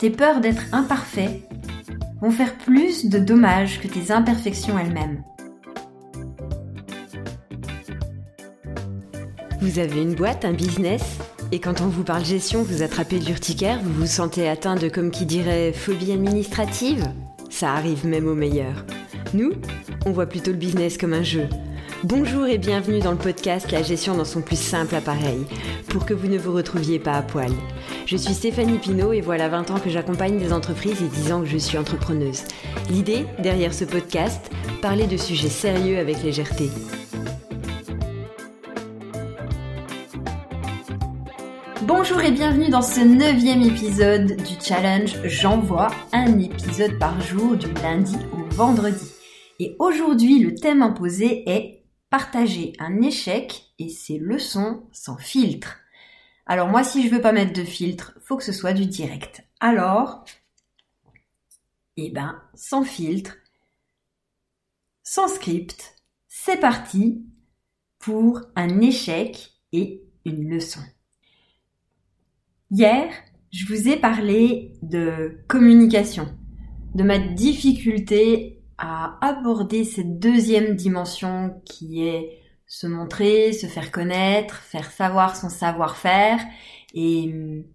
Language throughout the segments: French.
tes peurs d'être imparfait vont faire plus de dommages que tes imperfections elles-mêmes. Vous avez une boîte, un business? Et quand on vous parle gestion, vous attrapez l'urticaire, vous vous sentez atteint de, comme qui dirait, phobie administrative? Ça arrive même aux meilleurs. Nous, on voit plutôt le business comme un jeu. Bonjour et bienvenue dans le podcast La gestion dans son plus simple appareil, pour que vous ne vous retrouviez pas à poil. Je suis Stéphanie Pinault et voilà 20 ans que j'accompagne des entreprises et 10 ans que je suis entrepreneuse. L'idée, derrière ce podcast, parler de sujets sérieux avec légèreté. Bonjour et bienvenue dans ce neuvième épisode du challenge J'envoie un épisode par jour du lundi au vendredi. Et aujourd'hui, le thème imposé est partager un échec et ses leçons sans filtre. Alors moi, si je veux pas mettre de filtre, faut que ce soit du direct. Alors, eh ben, sans filtre, sans script, c'est parti pour un échec et une leçon. Hier, je vous ai parlé de communication, de ma difficulté à aborder cette deuxième dimension qui est se montrer, se faire connaître, faire savoir son savoir-faire et,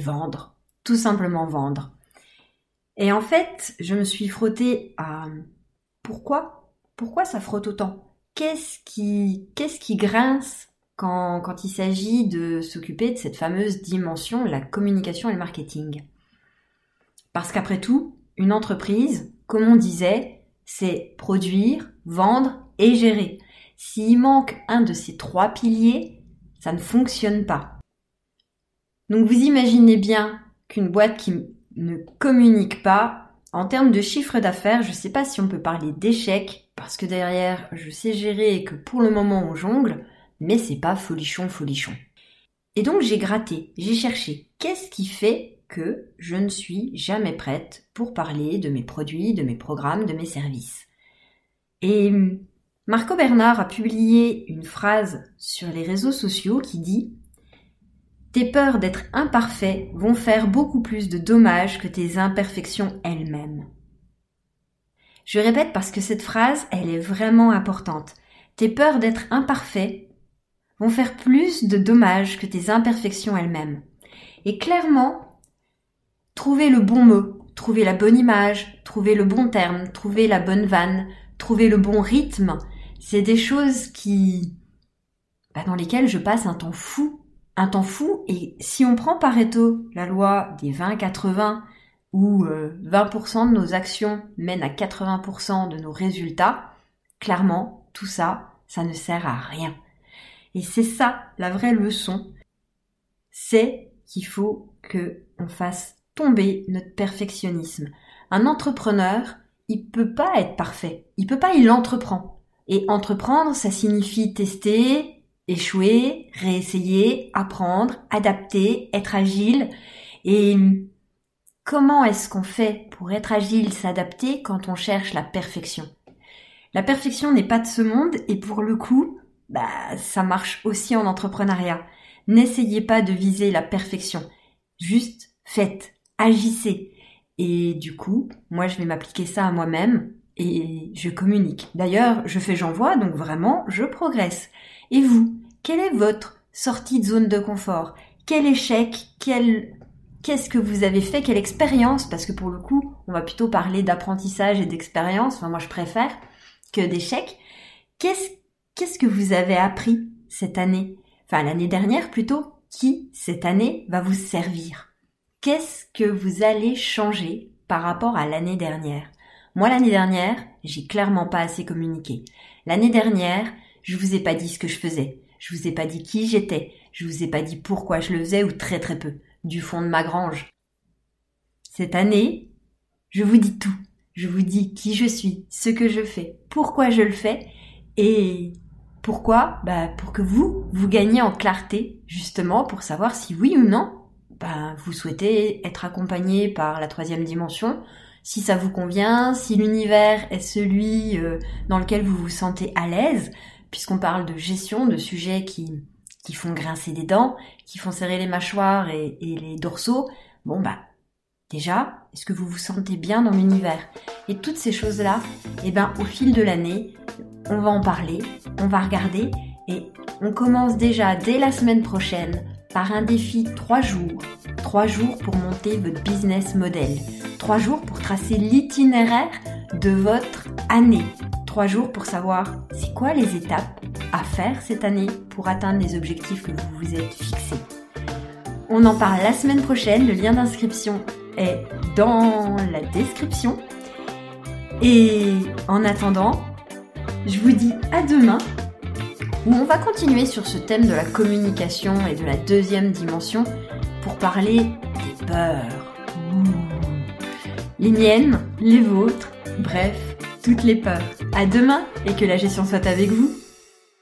vendre. Tout simplement vendre. Et en fait, je me suis frottée à pourquoi Pourquoi ça frotte autant? Qu'est-ce qui, qu'est-ce qui grince quand, quand il s'agit de s'occuper de cette fameuse dimension, la communication et le marketing? Parce qu'après tout, une entreprise, comme on disait, c'est produire, vendre et gérer. S'il manque un de ces trois piliers, ça ne fonctionne pas. Donc vous imaginez bien qu'une boîte qui ne communique pas, en termes de chiffre d'affaires, je ne sais pas si on peut parler d'échec, parce que derrière, je sais gérer et que pour le moment on jongle, mais c'est pas folichon folichon. Et donc j'ai gratté, j'ai cherché, qu'est-ce qui fait que je ne suis jamais prête pour parler de mes produits, de mes programmes, de mes services. Et Marco Bernard a publié une phrase sur les réseaux sociaux qui dit Tes peurs d'être imparfait vont faire beaucoup plus de dommages que tes imperfections elles-mêmes. Je répète parce que cette phrase, elle est vraiment importante. Tes peurs d'être imparfait vont faire plus de dommages que tes imperfections elles-mêmes. Et clairement, Trouver le bon mot, trouver la bonne image, trouver le bon terme, trouver la bonne vanne, trouver le bon rythme, c'est des choses qui, bah, dans lesquelles je passe un temps fou, un temps fou. Et si on prend Pareto, la loi des 20-80, où 20% euh, de nos actions mènent à 80% de nos résultats, clairement, tout ça, ça ne sert à rien. Et c'est ça la vraie leçon, c'est qu'il faut que on fasse tomber notre perfectionnisme. Un entrepreneur, il peut pas être parfait. Il peut pas, il entreprend. Et entreprendre, ça signifie tester, échouer, réessayer, apprendre, adapter, être agile. Et comment est-ce qu'on fait pour être agile, s'adapter quand on cherche la perfection? La perfection n'est pas de ce monde et pour le coup, bah, ça marche aussi en entrepreneuriat. N'essayez pas de viser la perfection. Juste faites, agissez. Et du coup, moi, je vais m'appliquer ça à moi-même et je communique. D'ailleurs, je fais j'envoie, donc vraiment, je progresse. Et vous, quelle est votre sortie de zone de confort? Quel échec? Quel Qu'est-ce que vous avez fait? Quelle expérience? Parce que pour le coup, on va plutôt parler d'apprentissage et d'expérience. Enfin, moi, je préfère que d'échec. Qu'est-ce Qu'est-ce que vous avez appris cette année? Enfin, l'année dernière plutôt. Qui cette année va vous servir? Qu'est-ce que vous allez changer par rapport à l'année dernière? Moi, l'année dernière, j'ai clairement pas assez communiqué. L'année dernière, je vous ai pas dit ce que je faisais. Je vous ai pas dit qui j'étais. Je vous ai pas dit pourquoi je le faisais ou très très peu. Du fond de ma grange. Cette année, je vous dis tout. Je vous dis qui je suis, ce que je fais, pourquoi je le fais et pourquoi Bah pour que vous, vous gagniez en clarté, justement, pour savoir si oui ou non ben, vous souhaitez être accompagné par la troisième dimension, si ça vous convient, si l'univers est celui euh, dans lequel vous vous sentez à l'aise, puisqu'on parle de gestion, de sujets qui, qui font grincer des dents, qui font serrer les mâchoires et, les dorsaux, bon bah Déjà, est-ce que vous vous sentez bien dans l'univers? Et toutes ces choses-là, eh ben, au fil de l'année, on va en parler, on va regarder et on commence déjà dès la semaine prochaine par un défi 3 jours. 3 jours pour monter votre business model. 3 jours pour tracer l'itinéraire de votre année. 3 jours pour savoir c'est quoi les étapes à faire cette année pour atteindre les objectifs que vous vous êtes fixés. On en parle la semaine prochaine, le lien d'inscription est dans la description. Et en attendant, je vous dis à demain où on va continuer sur ce thème de la communication et de la deuxième dimension pour parler des peurs. Les miennes, les vôtres, bref, toutes les peurs. À demain et que la gestion soit avec vous.